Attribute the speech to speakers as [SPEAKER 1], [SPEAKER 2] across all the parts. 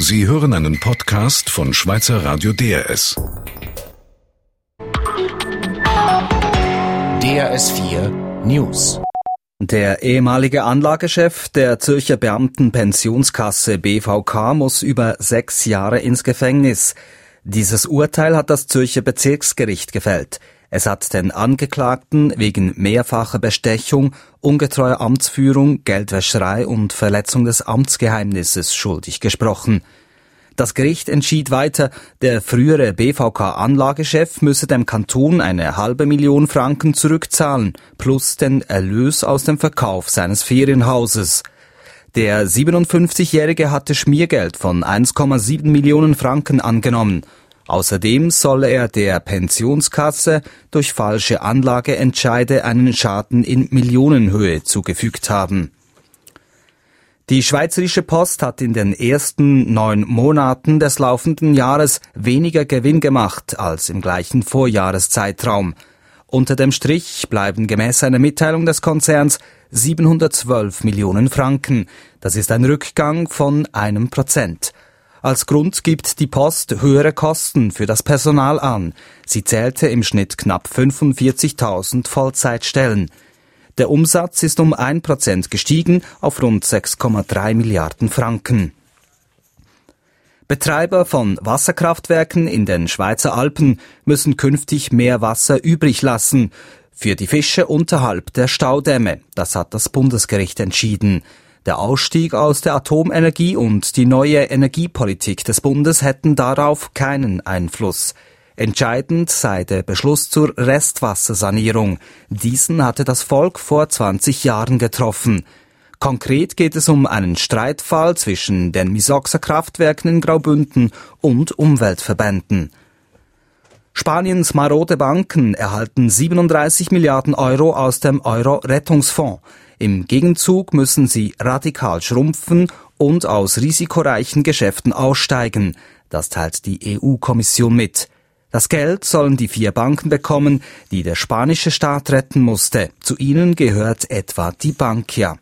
[SPEAKER 1] Sie hören einen Podcast von Schweizer Radio DRS.
[SPEAKER 2] DRS 4 News.
[SPEAKER 3] Der ehemalige Anlagechef der Zürcher Beamtenpensionskasse BVK muss über sechs Jahre ins Gefängnis. Dieses Urteil hat das Zürcher Bezirksgericht gefällt. Es hat den Angeklagten wegen mehrfacher Bestechung, ungetreuer Amtsführung, Geldwäscherei und Verletzung des Amtsgeheimnisses schuldig gesprochen. Das Gericht entschied weiter, der frühere BVK-Anlagechef müsse dem Kanton eine halbe Million Franken zurückzahlen, plus den Erlös aus dem Verkauf seines Ferienhauses. Der 57-Jährige hatte Schmiergeld von 1,7 Millionen Franken angenommen. Außerdem soll er der Pensionskasse durch falsche Anlageentscheide einen Schaden in Millionenhöhe zugefügt haben. Die Schweizerische Post hat in den ersten neun Monaten des laufenden Jahres weniger Gewinn gemacht als im gleichen Vorjahreszeitraum. Unter dem Strich bleiben gemäß einer Mitteilung des Konzerns 712 Millionen Franken. Das ist ein Rückgang von einem Prozent. Als Grund gibt die Post höhere Kosten für das Personal an. Sie zählte im Schnitt knapp 45.000 Vollzeitstellen. Der Umsatz ist um ein Prozent gestiegen auf rund 6,3 Milliarden Franken. Betreiber von Wasserkraftwerken in den Schweizer Alpen müssen künftig mehr Wasser übrig lassen für die Fische unterhalb der Staudämme. Das hat das Bundesgericht entschieden. Der Ausstieg aus der Atomenergie und die neue Energiepolitik des Bundes hätten darauf keinen Einfluss. Entscheidend sei der Beschluss zur Restwassersanierung. Diesen hatte das Volk vor 20 Jahren getroffen. Konkret geht es um einen Streitfall zwischen den Misoxer Kraftwerken in Graubünden und Umweltverbänden. Spaniens marode Banken erhalten 37 Milliarden Euro aus dem Euro-Rettungsfonds. Im Gegenzug müssen sie radikal schrumpfen und aus risikoreichen Geschäften aussteigen. Das teilt die EU-Kommission mit. Das Geld sollen die vier Banken bekommen, die der spanische Staat retten musste. Zu ihnen gehört etwa die Bankia.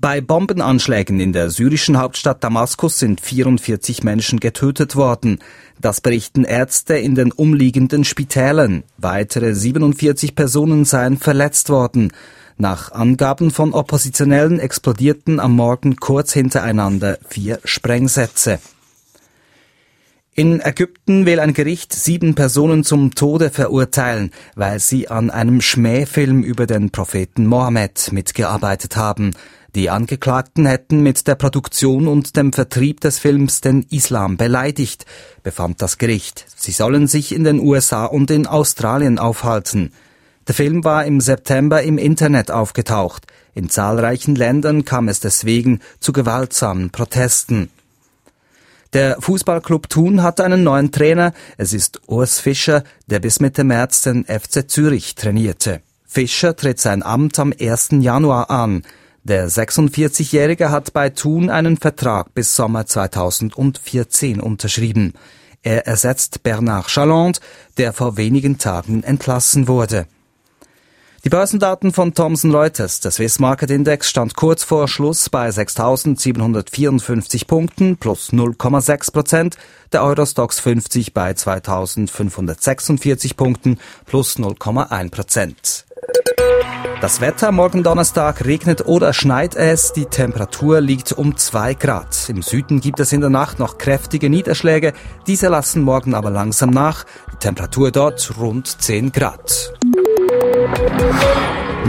[SPEAKER 3] Bei Bombenanschlägen in der syrischen Hauptstadt Damaskus sind 44 Menschen getötet worden. Das berichten Ärzte in den umliegenden Spitälern. Weitere 47 Personen seien verletzt worden. Nach Angaben von Oppositionellen explodierten am Morgen kurz hintereinander vier Sprengsätze. In Ägypten will ein Gericht sieben Personen zum Tode verurteilen, weil sie an einem Schmähfilm über den Propheten Mohammed mitgearbeitet haben. Die Angeklagten hätten mit der Produktion und dem Vertrieb des Films den Islam beleidigt, befand das Gericht. Sie sollen sich in den USA und in Australien aufhalten. Der Film war im September im Internet aufgetaucht. In zahlreichen Ländern kam es deswegen zu gewaltsamen Protesten. Der Fußballclub Thun hat einen neuen Trainer. Es ist Urs Fischer, der bis Mitte März den FC Zürich trainierte. Fischer tritt sein Amt am 1. Januar an. Der 46-Jährige hat bei Thun einen Vertrag bis Sommer 2014 unterschrieben. Er ersetzt Bernard Chaland, der vor wenigen Tagen entlassen wurde. Die Börsendaten von Thomson Reuters. Der Swiss Market Index stand kurz vor Schluss bei 6.754 Punkten plus 0,6 Prozent. Der Eurostox 50 bei 2.546 Punkten plus 0,1 Prozent. Das Wetter morgen Donnerstag regnet oder schneit es. Die Temperatur liegt um 2 Grad. Im Süden gibt es in der Nacht noch kräftige Niederschläge. Diese lassen morgen aber langsam nach. Die Temperatur dort rund 10 Grad.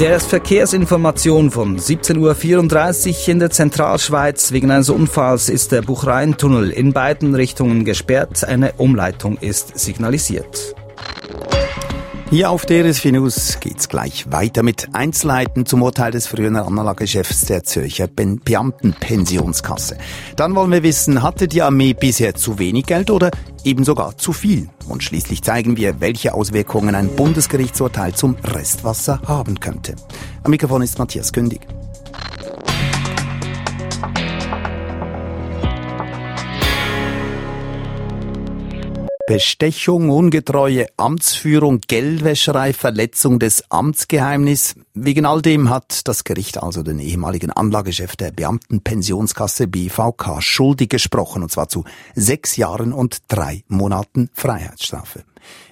[SPEAKER 3] Der ist Verkehrsinformation von 17.34 Uhr in der Zentralschweiz. Wegen eines Unfalls ist der Buchreintunnel in beiden Richtungen gesperrt. Eine Umleitung ist signalisiert.
[SPEAKER 2] Hier auf DRS Finus geht's gleich weiter mit Einzelheiten zum Urteil des früheren Anlagechefs der Zürcher Beamtenpensionskasse. Dann wollen wir wissen, hatte die Armee bisher zu wenig Geld oder eben sogar zu viel? Und schließlich zeigen wir, welche Auswirkungen ein Bundesgerichtsurteil zum Restwasser haben könnte. Am Mikrofon ist Matthias Kündig. Bestechung, ungetreue Amtsführung, Geldwäscherei, Verletzung des Amtsgeheimnisses. Wegen all dem hat das Gericht also den ehemaligen Anlagechef der Beamtenpensionskasse BVK schuldig gesprochen, und zwar zu sechs Jahren und drei Monaten Freiheitsstrafe.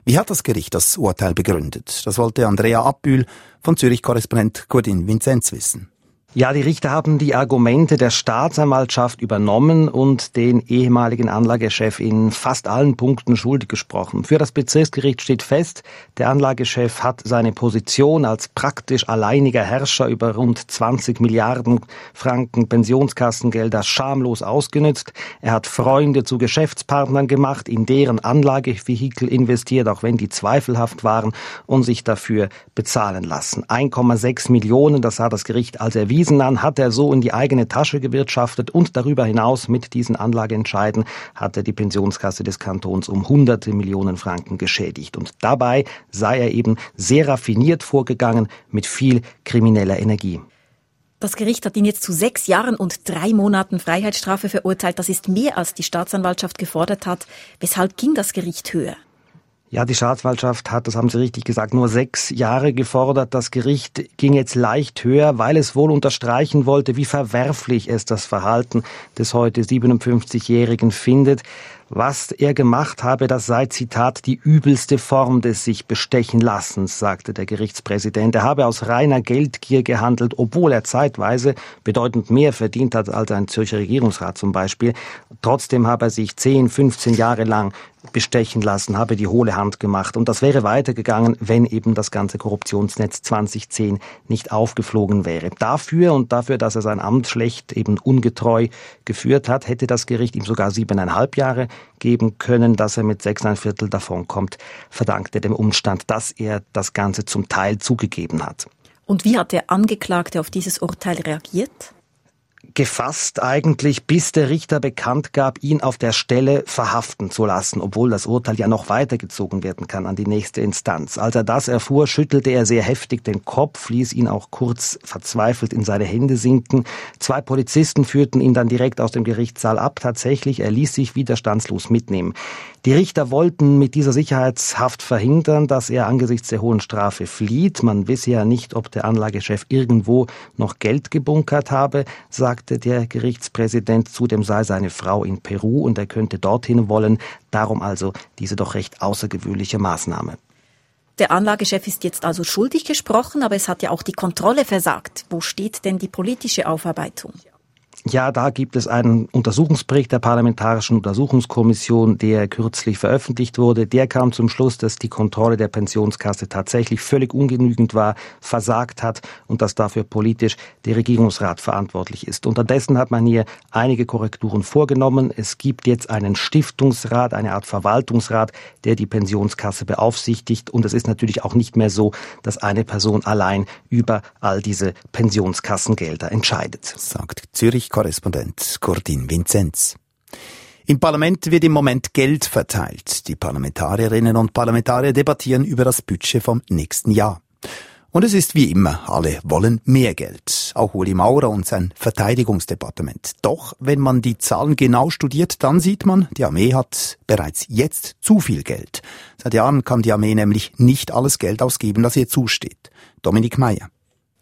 [SPEAKER 2] Wie hat das Gericht das Urteil begründet? Das wollte Andrea Abbühl von Zürich-Korrespondent Gordin Vinzenz wissen.
[SPEAKER 4] Ja, die Richter haben die Argumente der Staatsanwaltschaft übernommen und den ehemaligen Anlagechef in fast allen Punkten schuldig gesprochen. Für das Bezirksgericht steht fest, der Anlagechef hat seine Position als praktisch alleiniger Herrscher über rund 20 Milliarden Franken Pensionskassengelder schamlos ausgenützt. Er hat Freunde zu Geschäftspartnern gemacht, in deren Anlagevehikel investiert, auch wenn die zweifelhaft waren, und sich dafür bezahlen lassen. 1,6 Millionen, das sah das Gericht als erwiesen diesen an hat er so in die eigene Tasche gewirtschaftet und darüber hinaus mit diesen Anlageentscheiden hat er die Pensionskasse des Kantons um hunderte Millionen Franken geschädigt. Und dabei sei er eben sehr raffiniert vorgegangen mit viel krimineller Energie.
[SPEAKER 5] Das Gericht hat ihn jetzt zu sechs Jahren und drei Monaten Freiheitsstrafe verurteilt. Das ist mehr, als die Staatsanwaltschaft gefordert hat. Weshalb ging das Gericht höher?
[SPEAKER 4] Ja, die Staatsanwaltschaft hat, das haben Sie richtig gesagt, nur sechs Jahre gefordert. Das Gericht ging jetzt leicht höher, weil es wohl unterstreichen wollte, wie verwerflich es das Verhalten des heute 57-Jährigen findet. Was er gemacht habe, das sei, Zitat, die übelste Form des sich bestechen Lassens, sagte der Gerichtspräsident. Er habe aus reiner Geldgier gehandelt, obwohl er zeitweise bedeutend mehr verdient hat als ein Zürcher Regierungsrat zum Beispiel. Trotzdem habe er sich 10, 15 Jahre lang bestechen lassen, habe die hohle Hand gemacht. Und das wäre weitergegangen, wenn eben das ganze Korruptionsnetz 2010 nicht aufgeflogen wäre. Dafür und dafür, dass er sein Amt schlecht eben ungetreu geführt hat, hätte das Gericht ihm sogar siebeneinhalb Jahre geben können, dass er mit sechseinhalb Viertel davonkommt, verdankte dem Umstand, dass er das Ganze zum Teil zugegeben hat.
[SPEAKER 5] Und wie hat der Angeklagte auf dieses Urteil reagiert?
[SPEAKER 4] Gefasst eigentlich, bis der Richter bekannt gab, ihn auf der Stelle verhaften zu lassen, obwohl das Urteil ja noch weitergezogen werden kann an die nächste Instanz. Als er das erfuhr, schüttelte er sehr heftig den Kopf, ließ ihn auch kurz verzweifelt in seine Hände sinken. Zwei Polizisten führten ihn dann direkt aus dem Gerichtssaal ab. Tatsächlich, er ließ sich widerstandslos mitnehmen. Die Richter wollten mit dieser Sicherheitshaft verhindern, dass er angesichts der hohen Strafe flieht. Man wisse ja nicht, ob der Anlagechef irgendwo noch Geld gebunkert habe, sagte der Gerichtspräsident. Zudem sei seine Frau in Peru und er könnte dorthin wollen. Darum also diese doch recht außergewöhnliche Maßnahme.
[SPEAKER 5] Der Anlagechef ist jetzt also schuldig gesprochen, aber es hat ja auch die Kontrolle versagt. Wo steht denn die politische Aufarbeitung?
[SPEAKER 4] Ja, da gibt es einen Untersuchungsbericht der Parlamentarischen Untersuchungskommission, der kürzlich veröffentlicht wurde. Der kam zum Schluss, dass die Kontrolle der Pensionskasse tatsächlich völlig ungenügend war, versagt hat und dass dafür politisch der Regierungsrat verantwortlich ist. Unterdessen hat man hier einige Korrekturen vorgenommen. Es gibt jetzt einen Stiftungsrat, eine Art Verwaltungsrat, der die Pensionskasse beaufsichtigt. Und es ist natürlich auch nicht mehr so, dass eine Person allein über all diese Pensionskassengelder entscheidet.
[SPEAKER 2] Sagt Zürich Korrespondent Gordin Vinzenz. Im Parlament wird im Moment Geld verteilt. Die Parlamentarierinnen und Parlamentarier debattieren über das Budget vom nächsten Jahr. Und es ist wie immer, alle wollen mehr Geld. Auch Uli Maurer und sein Verteidigungsdepartement. Doch, wenn man die Zahlen genau studiert, dann sieht man, die Armee hat bereits jetzt zu viel Geld. Seit Jahren kann die Armee nämlich nicht alles Geld ausgeben, das ihr zusteht. Dominik Meyer.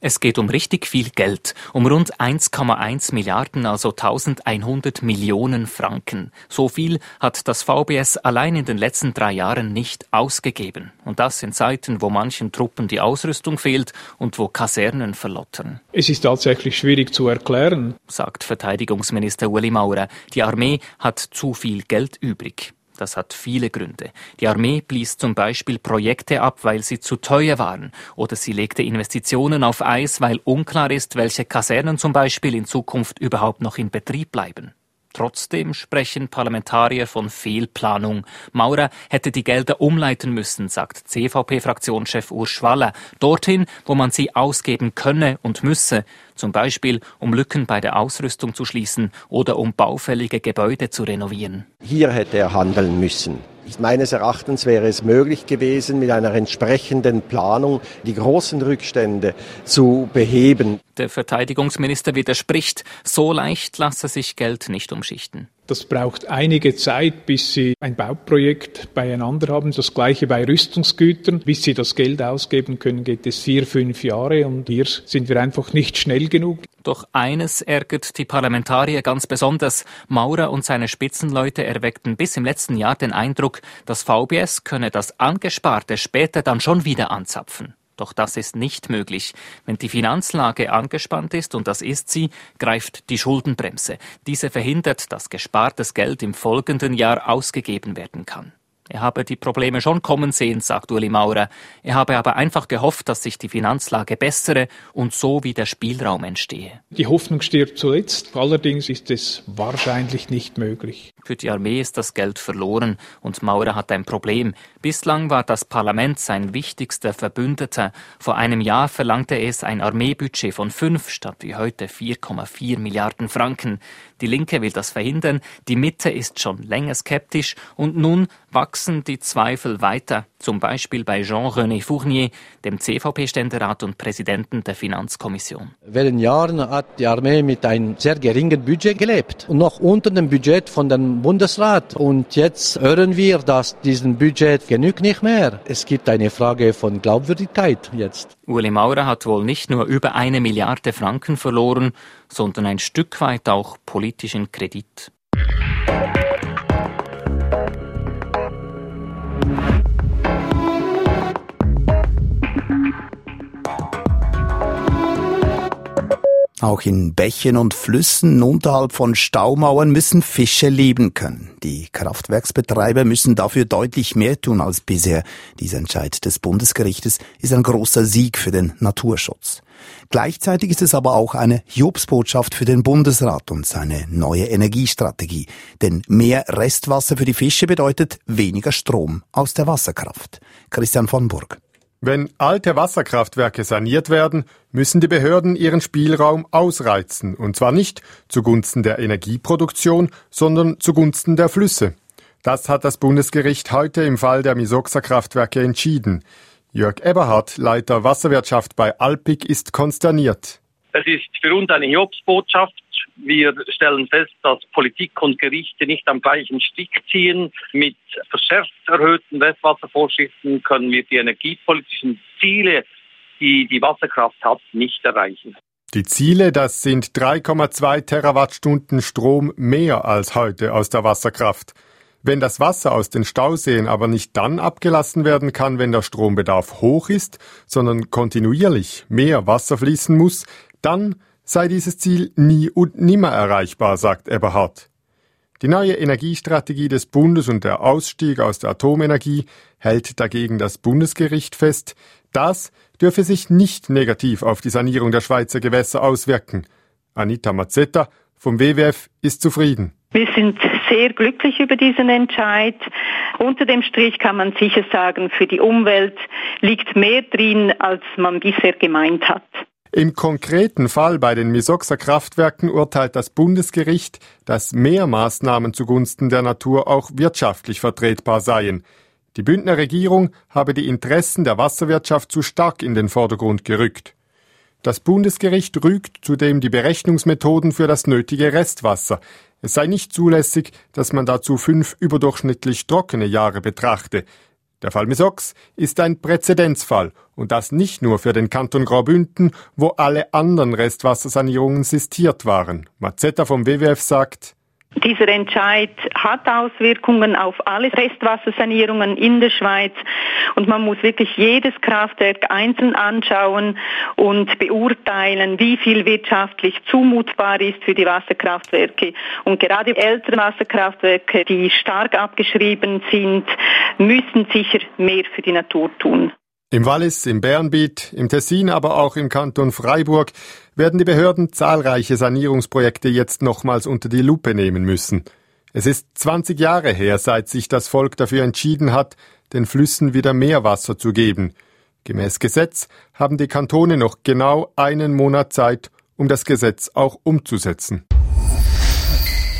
[SPEAKER 6] Es geht um richtig viel Geld, um rund 1,1 Milliarden, also 1100 Millionen Franken. So viel hat das VBS allein in den letzten drei Jahren nicht ausgegeben. Und das in Zeiten, wo manchen Truppen die Ausrüstung fehlt und wo Kasernen verlottern.
[SPEAKER 7] Es ist tatsächlich schwierig zu erklären,
[SPEAKER 6] sagt Verteidigungsminister Uli Maurer. Die Armee hat zu viel Geld übrig. Das hat viele Gründe. Die Armee blies zum Beispiel Projekte ab, weil sie zu teuer waren, oder sie legte Investitionen auf Eis, weil unklar ist, welche Kasernen zum Beispiel in Zukunft überhaupt noch in Betrieb bleiben. Trotzdem sprechen Parlamentarier von Fehlplanung. Maurer hätte die Gelder umleiten müssen, sagt CVP-Fraktionschef Urs Schwaller, dorthin, wo man sie ausgeben könne und müsse, zum Beispiel um Lücken bei der Ausrüstung zu schließen oder um baufällige Gebäude zu renovieren.
[SPEAKER 8] Hier hätte er handeln müssen. Meines Erachtens wäre es möglich gewesen, mit einer entsprechenden Planung die großen Rückstände zu beheben.
[SPEAKER 6] Der Verteidigungsminister widerspricht, so leicht lasse sich Geld nicht umschichten.
[SPEAKER 7] Das braucht einige Zeit, bis Sie ein Bauprojekt beieinander haben. Das gleiche bei Rüstungsgütern. Bis Sie das Geld ausgeben können, geht es vier, fünf Jahre und hier sind wir einfach nicht schnell genug.
[SPEAKER 6] Doch eines ärgert die Parlamentarier ganz besonders. Maurer und seine Spitzenleute erweckten bis im letzten Jahr den Eindruck, das VBS könne das Angesparte später dann schon wieder anzapfen. Doch das ist nicht möglich. Wenn die Finanzlage angespannt ist, und das ist sie, greift die Schuldenbremse. Diese verhindert, dass gespartes Geld im folgenden Jahr ausgegeben werden kann. Er habe die Probleme schon kommen sehen, sagt Uli Maurer. Er habe aber einfach gehofft, dass sich die Finanzlage bessere und so wieder Spielraum entstehe.
[SPEAKER 7] Die Hoffnung stirbt zuletzt. Allerdings ist es wahrscheinlich nicht möglich.
[SPEAKER 6] Für die Armee ist das Geld verloren und Maurer hat ein Problem. Bislang war das Parlament sein wichtigster Verbündeter. Vor einem Jahr verlangte es ein Armeebudget von fünf statt wie heute 4,4 Milliarden Franken. Die Linke will das verhindern, die Mitte ist schon länger skeptisch und nun wachsen die Zweifel weiter zum Beispiel bei Jean-René Fournier, dem CVP-Ständerat und Präsidenten der Finanzkommission.
[SPEAKER 9] Während Jahren hat die Armee mit einem sehr geringen Budget gelebt und noch unter dem Budget von dem Bundesrat. Und jetzt hören wir, dass diesen Budget genügt nicht mehr. Es gibt eine Frage von Glaubwürdigkeit jetzt.
[SPEAKER 6] Uli Maurer hat wohl nicht nur über eine Milliarde Franken verloren, sondern ein Stück weit auch politischen Kredit.
[SPEAKER 2] Auch in Bächen und Flüssen unterhalb von Staumauern müssen Fische leben können. Die Kraftwerksbetreiber müssen dafür deutlich mehr tun als bisher. Dieser Entscheid des Bundesgerichtes ist ein großer Sieg für den Naturschutz. Gleichzeitig ist es aber auch eine Jobsbotschaft für den Bundesrat und seine neue Energiestrategie. Denn mehr Restwasser für die Fische bedeutet weniger Strom aus der Wasserkraft. Christian von Burg.
[SPEAKER 10] Wenn alte Wasserkraftwerke saniert werden, müssen die Behörden ihren Spielraum ausreizen, und zwar nicht zugunsten der Energieproduktion, sondern zugunsten der Flüsse. Das hat das Bundesgericht heute im Fall der Misoxa-Kraftwerke entschieden. Jörg Eberhardt, Leiter Wasserwirtschaft bei Alpik, ist konsterniert.
[SPEAKER 11] Es ist für uns eine Hiobsbotschaft. Wir stellen fest, dass Politik und Gerichte nicht am gleichen Strick ziehen. Mit verschärft erhöhten Restwasservorschriften können wir die energiepolitischen Ziele, die die Wasserkraft hat, nicht erreichen.
[SPEAKER 10] Die Ziele, das sind 3,2 Terawattstunden Strom mehr als heute aus der Wasserkraft. Wenn das Wasser aus den Stauseen aber nicht dann abgelassen werden kann, wenn der Strombedarf hoch ist, sondern kontinuierlich mehr Wasser fließen muss, dann sei dieses Ziel nie und nimmer erreichbar, sagt Eberhard. Die neue Energiestrategie des Bundes und der Ausstieg aus der Atomenergie hält dagegen das Bundesgericht fest, das dürfe sich nicht negativ auf die Sanierung der Schweizer Gewässer auswirken. Anita Mazzetta vom WWF ist zufrieden.
[SPEAKER 12] Wir sind sehr glücklich über diesen Entscheid. Unter dem Strich kann man sicher sagen, für die Umwelt liegt mehr drin, als man bisher gemeint hat.
[SPEAKER 10] Im konkreten Fall bei den Misoxa Kraftwerken urteilt das Bundesgericht, dass mehr Maßnahmen zugunsten der Natur auch wirtschaftlich vertretbar seien. Die Bündner Regierung habe die Interessen der Wasserwirtschaft zu stark in den Vordergrund gerückt. Das Bundesgericht rügt zudem die Berechnungsmethoden für das nötige Restwasser. Es sei nicht zulässig, dass man dazu fünf überdurchschnittlich trockene Jahre betrachte. Der Fall Misox ist ein Präzedenzfall und das nicht nur für den Kanton Graubünden, wo alle anderen Restwassersanierungen sistiert waren. Mazzetta vom WWF sagt,
[SPEAKER 12] dieser Entscheid hat Auswirkungen auf alle Restwassersanierungen in der Schweiz und man muss wirklich jedes Kraftwerk einzeln anschauen und beurteilen, wie viel wirtschaftlich zumutbar ist für die Wasserkraftwerke. Und gerade ältere Wasserkraftwerke, die stark abgeschrieben sind, müssen sicher mehr für die Natur tun.
[SPEAKER 10] Im Wallis, im Bernbiet, im Tessin, aber auch im Kanton Freiburg werden die Behörden zahlreiche Sanierungsprojekte jetzt nochmals unter die Lupe nehmen müssen. Es ist 20 Jahre her, seit sich das Volk dafür entschieden hat, den Flüssen wieder mehr Wasser zu geben. Gemäß Gesetz haben die Kantone noch genau einen Monat Zeit, um das Gesetz auch umzusetzen.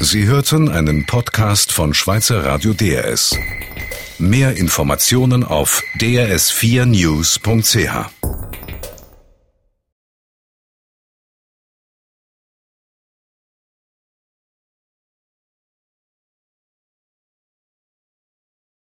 [SPEAKER 1] Sie hörten einen Podcast von Schweizer Radio DRS. Mehr Informationen auf drs4news.ch.